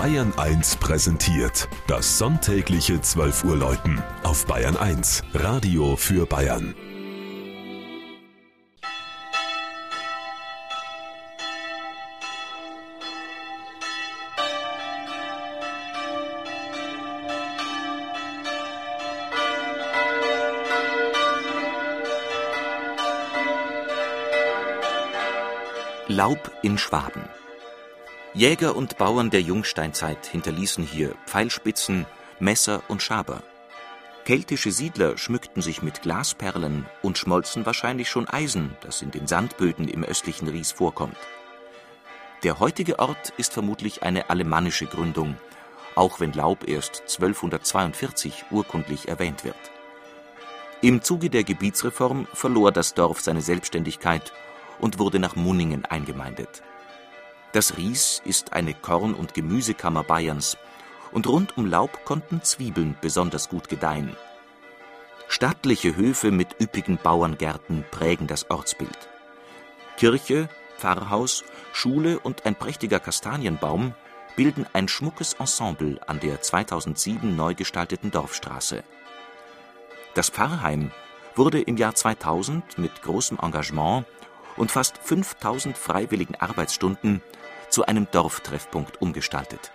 Bayern 1 präsentiert das sonntägliche 12 Uhr Läuten auf Bayern 1 Radio für Bayern. Laub in Schwaben. Jäger und Bauern der Jungsteinzeit hinterließen hier Pfeilspitzen, Messer und Schaber. Keltische Siedler schmückten sich mit Glasperlen und schmolzen wahrscheinlich schon Eisen, das in den Sandböden im östlichen Ries vorkommt. Der heutige Ort ist vermutlich eine alemannische Gründung, auch wenn Laub erst 1242 urkundlich erwähnt wird. Im Zuge der Gebietsreform verlor das Dorf seine Selbstständigkeit und wurde nach Munningen eingemeindet. Das Ries ist eine Korn- und Gemüsekammer Bayerns und rund um Laub konnten Zwiebeln besonders gut gedeihen. Stattliche Höfe mit üppigen Bauerngärten prägen das Ortsbild. Kirche, Pfarrhaus, Schule und ein prächtiger Kastanienbaum bilden ein schmuckes Ensemble an der 2007 neu gestalteten Dorfstraße. Das Pfarrheim wurde im Jahr 2000 mit großem Engagement und fast 5000 freiwilligen Arbeitsstunden zu einem Dorftreffpunkt umgestaltet.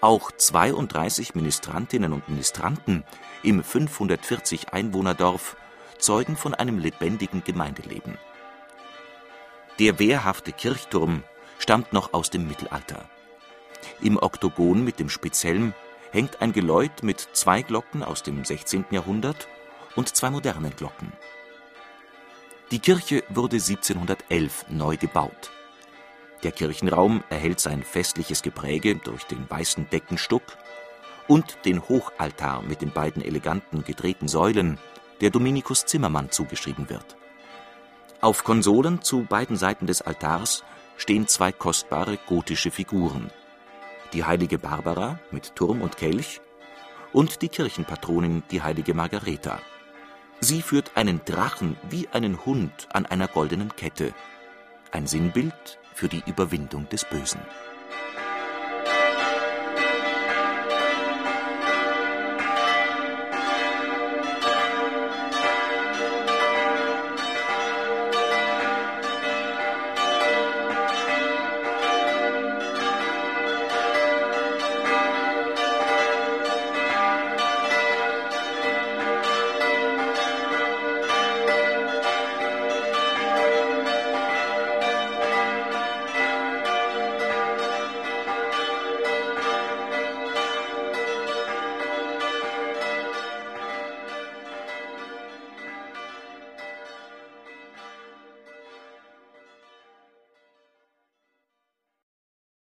Auch 32 Ministrantinnen und Ministranten im 540 Einwohnerdorf zeugen von einem lebendigen Gemeindeleben. Der wehrhafte Kirchturm stammt noch aus dem Mittelalter. Im Oktogon mit dem Spitzhelm hängt ein Geläut mit zwei Glocken aus dem 16. Jahrhundert und zwei modernen Glocken. Die Kirche wurde 1711 neu gebaut. Der Kirchenraum erhält sein festliches Gepräge durch den weißen Deckenstuck und den Hochaltar mit den beiden eleganten gedrehten Säulen, der Dominikus Zimmermann zugeschrieben wird. Auf Konsolen zu beiden Seiten des Altars stehen zwei kostbare gotische Figuren: die heilige Barbara mit Turm und Kelch und die Kirchenpatronin, die heilige Margareta. Sie führt einen Drachen wie einen Hund an einer goldenen Kette, ein Sinnbild für die Überwindung des Bösen